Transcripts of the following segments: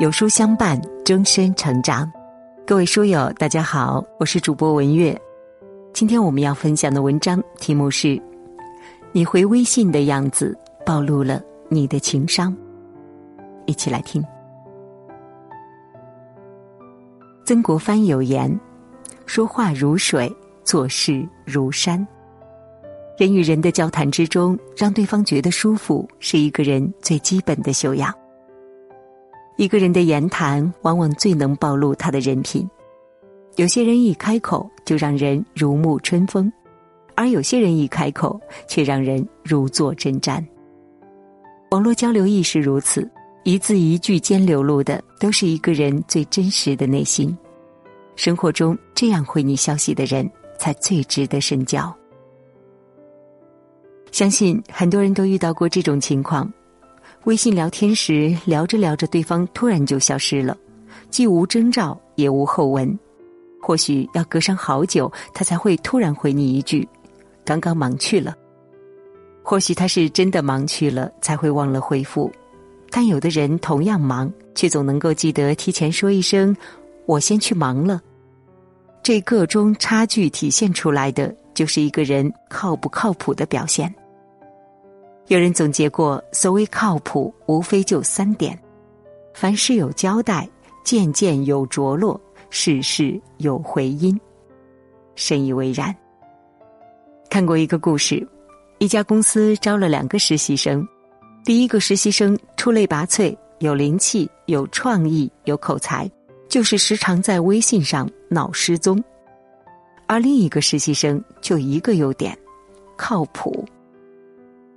有书相伴，终身成长。各位书友，大家好，我是主播文月。今天我们要分享的文章题目是：你回微信的样子暴露了你的情商。一起来听。曾国藩有言：“说话如水，做事如山。”人与人的交谈之中，让对方觉得舒服，是一个人最基本的修养。一个人的言谈，往往最能暴露他的人品。有些人一开口就让人如沐春风，而有些人一开口却让人如坐针毡。网络交流亦是如此，一字一句间流露的都是一个人最真实的内心。生活中这样回你消息的人，才最值得深交。相信很多人都遇到过这种情况。微信聊天时，聊着聊着，对方突然就消失了，既无征兆，也无后文。或许要隔上好久，他才会突然回你一句：“刚刚忙去了。”或许他是真的忙去了，才会忘了回复。但有的人同样忙，却总能够记得提前说一声：“我先去忙了。”这个中差距体现出来的，就是一个人靠不靠谱的表现。有人总结过，所谓靠谱，无非就三点：凡事有交代，件件有着落，事事有回音。深以为然。看过一个故事，一家公司招了两个实习生，第一个实习生出类拔萃，有灵气，有创意，有口才，就是时常在微信上闹失踪；而另一个实习生就一个优点，靠谱。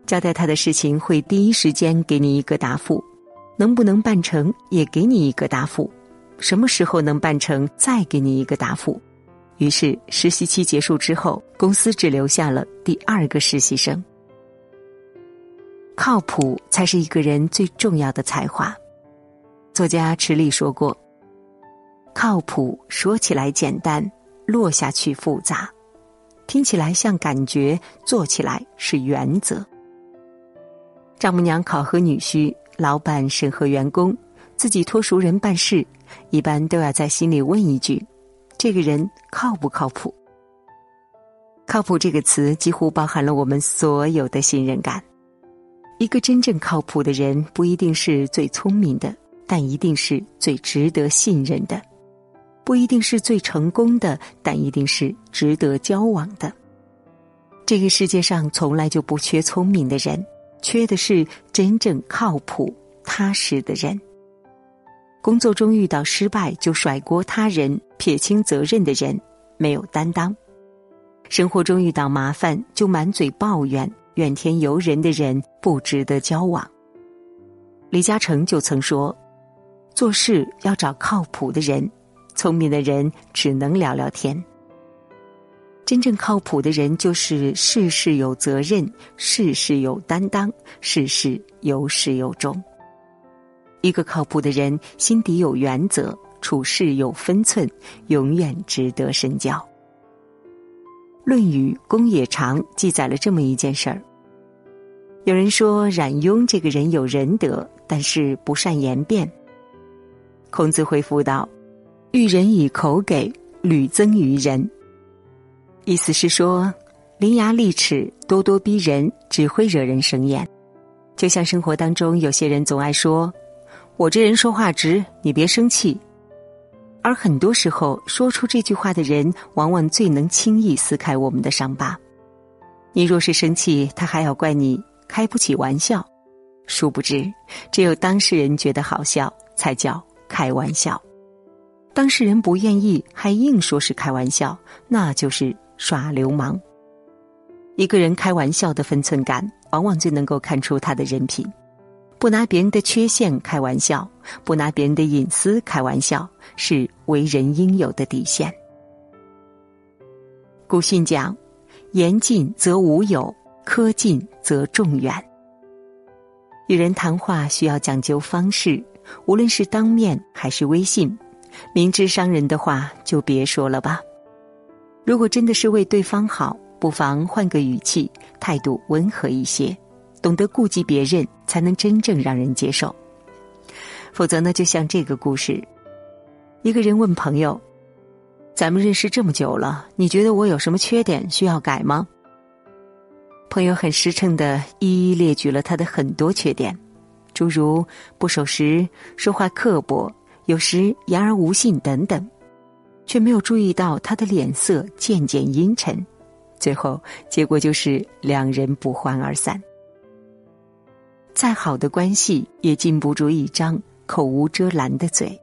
交代他的事情会第一时间给你一个答复，能不能办成也给你一个答复，什么时候能办成再给你一个答复。于是实习期结束之后，公司只留下了第二个实习生。靠谱才是一个人最重要的才华。作家池莉说过：“靠谱说起来简单，落下去复杂；听起来像感觉，做起来是原则。”丈母娘考核女婿，老板审核员工，自己托熟人办事，一般都要在心里问一句：“这个人靠不靠谱？”靠谱这个词几乎包含了我们所有的信任感。一个真正靠谱的人，不一定是最聪明的，但一定是最值得信任的；不一定是最成功的，但一定是值得交往的。这个世界上从来就不缺聪明的人。缺的是真正靠谱、踏实的人。工作中遇到失败就甩锅他人、撇清责任的人，没有担当；生活中遇到麻烦就满嘴抱怨、怨天尤人的人，不值得交往。李嘉诚就曾说：“做事要找靠谱的人，聪明的人只能聊聊天。”真正靠谱的人，就是事事有责任，事事有担当，事事有始有终。一个靠谱的人，心底有原则，处事有分寸，永远值得深交。《论语·公冶长》记载了这么一件事儿：有人说冉雍这个人有仁德，但是不善言辩。孔子回复道：“遇人以口给，屡增于人。”意思是说，伶牙俐齿、咄咄逼人，只会惹人生厌。就像生活当中，有些人总爱说：“我这人说话直，你别生气。”而很多时候，说出这句话的人，往往最能轻易撕开我们的伤疤。你若是生气，他还要怪你开不起玩笑。殊不知，只有当事人觉得好笑，才叫开玩笑。当事人不愿意，还硬说是开玩笑，那就是。耍流氓。一个人开玩笑的分寸感，往往最能够看出他的人品。不拿别人的缺陷开玩笑，不拿别人的隐私开玩笑，是为人应有的底线。古训讲：“言尽则无有，苛尽则众远。”与人谈话需要讲究方式，无论是当面还是微信，明知伤人的话就别说了吧。如果真的是为对方好，不妨换个语气，态度温和一些，懂得顾及别人，才能真正让人接受。否则呢，就像这个故事，一个人问朋友：“咱们认识这么久了，你觉得我有什么缺点需要改吗？”朋友很实诚的一一列举了他的很多缺点，诸如不守时、说话刻薄、有时言而无信等等，却没有注意到他的脸色渐渐阴沉，最后结果就是两人不欢而散。再好的关系也禁不住一张口无遮拦的嘴。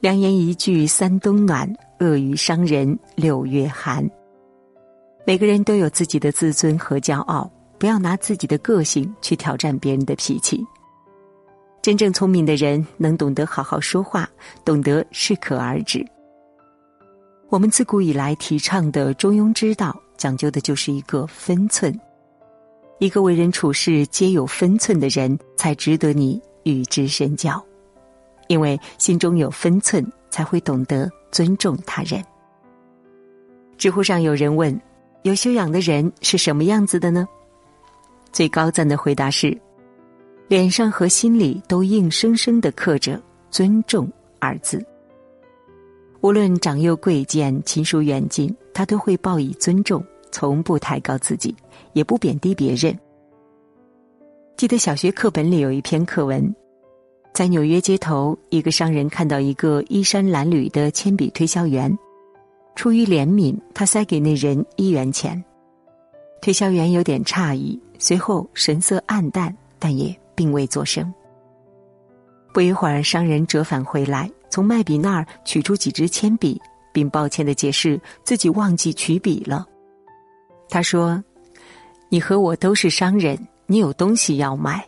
良言一句三冬暖，恶语伤人六月寒。每个人都有自己的自尊和骄傲，不要拿自己的个性去挑战别人的脾气。真正聪明的人能懂得好好说话，懂得适可而止。我们自古以来提倡的中庸之道，讲究的就是一个分寸。一个为人处事皆有分寸的人，才值得你与之深交，因为心中有分寸，才会懂得尊重他人。知乎上有人问。有修养的人是什么样子的呢？最高赞的回答是：脸上和心里都硬生生的刻着“尊重”二字。无论长幼贵贱、亲疏远近，他都会报以尊重，从不抬高自己，也不贬低别人。记得小学课本里有一篇课文，在纽约街头，一个商人看到一个衣衫褴褛的铅笔推销员。出于怜悯，他塞给那人一元钱。推销员有点诧异，随后神色黯淡，但也并未作声。不一会儿，商人折返回来，从卖笔那儿取出几支铅笔，并抱歉的解释自己忘记取笔了。他说：“你和我都是商人，你有东西要卖。”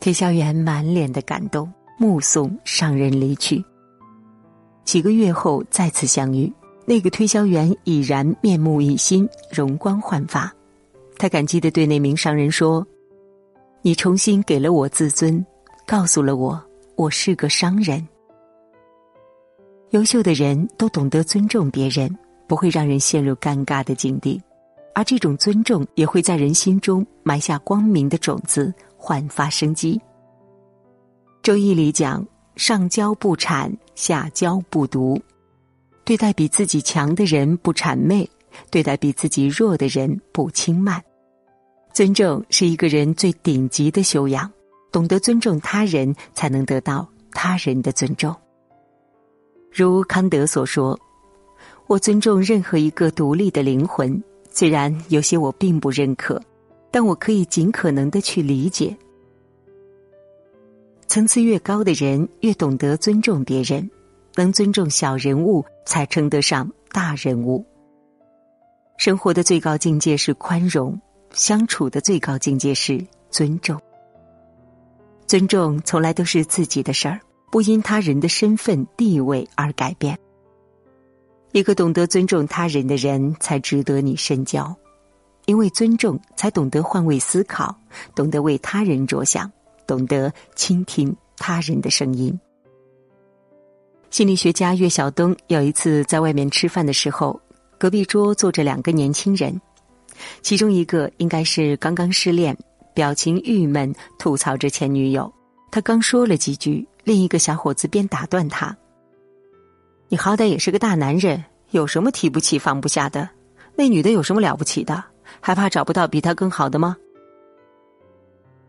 推销员满脸的感动，目送商人离去。几个月后再次相遇，那个推销员已然面目一新，容光焕发。他感激的对那名商人说：“你重新给了我自尊，告诉了我我是个商人。优秀的人都懂得尊重别人，不会让人陷入尴尬的境地，而这种尊重也会在人心中埋下光明的种子，焕发生机。”周易里讲。上交不谄，下交不独。对待比自己强的人不谄媚，对待比自己弱的人不轻慢。尊重是一个人最顶级的修养，懂得尊重他人，才能得到他人的尊重。如康德所说：“我尊重任何一个独立的灵魂，虽然有些我并不认可，但我可以尽可能的去理解。”层次越高的人，越懂得尊重别人，能尊重小人物，才称得上大人物。生活的最高境界是宽容，相处的最高境界是尊重。尊重从来都是自己的事儿，不因他人的身份地位而改变。一个懂得尊重他人的人，才值得你深交，因为尊重，才懂得换位思考，懂得为他人着想。懂得倾听他人的声音。心理学家岳晓东有一次在外面吃饭的时候，隔壁桌坐着两个年轻人，其中一个应该是刚刚失恋，表情郁闷，吐槽着前女友。他刚说了几句，另一个小伙子便打断他：“你好歹也是个大男人，有什么提不起放不下的？那女的有什么了不起的？还怕找不到比她更好的吗？”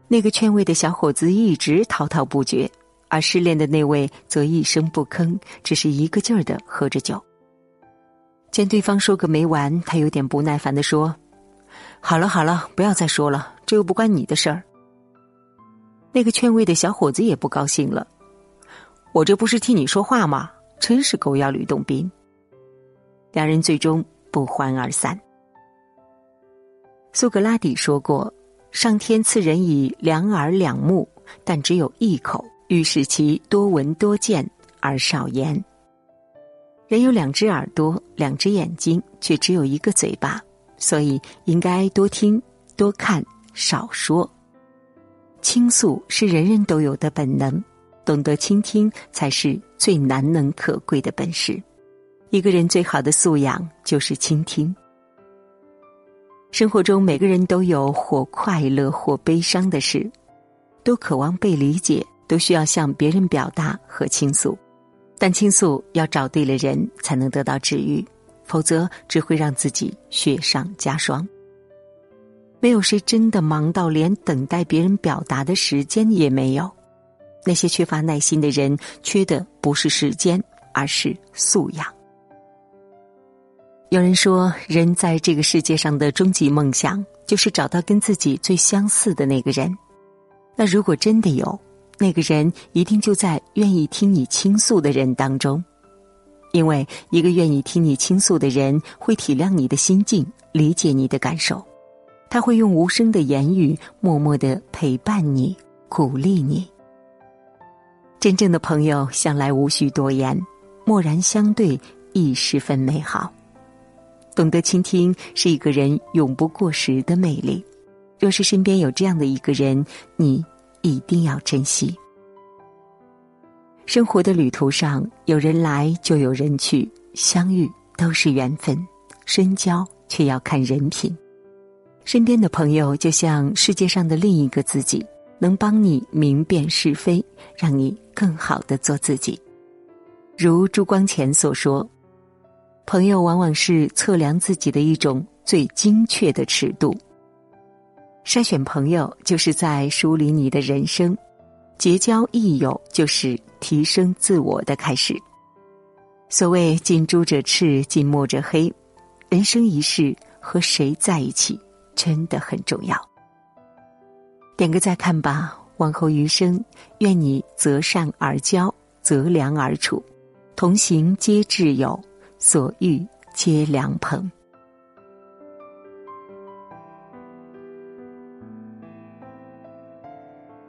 那个劝慰的小伙子一直滔滔不绝，而失恋的那位则一声不吭，只是一个劲儿的喝着酒。见对方说个没完，他有点不耐烦的说：“好了好了，不要再说了，这又不关你的事儿。”那个劝慰的小伙子也不高兴了：“我这不是替你说话吗？真是狗咬吕洞宾。”两人最终不欢而散。苏格拉底说过。上天赐人以两耳两目，但只有一口，欲使其多闻多见而少言。人有两只耳朵，两只眼睛，却只有一个嘴巴，所以应该多听、多看、少说。倾诉是人人都有的本能，懂得倾听才是最难能可贵的本事。一个人最好的素养就是倾听。生活中，每个人都有或快乐或悲伤的事，都渴望被理解，都需要向别人表达和倾诉，但倾诉要找对了人才能得到治愈，否则只会让自己雪上加霜。没有谁真的忙到连等待别人表达的时间也没有。那些缺乏耐心的人，缺的不是时间，而是素养。有人说，人在这个世界上的终极梦想，就是找到跟自己最相似的那个人。那如果真的有，那个人一定就在愿意听你倾诉的人当中，因为一个愿意听你倾诉的人，会体谅你的心境，理解你的感受。他会用无声的言语，默默的陪伴你，鼓励你。真正的朋友向来无需多言，默然相对亦十分美好。懂得倾听是一个人永不过时的魅力。若是身边有这样的一个人，你一定要珍惜。生活的旅途上，有人来就有人去，相遇都是缘分，深交却要看人品。身边的朋友就像世界上的另一个自己，能帮你明辨是非，让你更好的做自己。如朱光潜所说：“朋友往往是测量自己的一种最精确的尺度。筛选朋友，就是在梳理你的人生；结交益友，就是提升自我的开始。所谓近朱者赤，近墨者黑。人生一世，和谁在一起？”真的很重要，点个再看吧。往后余生，愿你择善而交，择良而处，同行皆挚友，所遇皆良朋。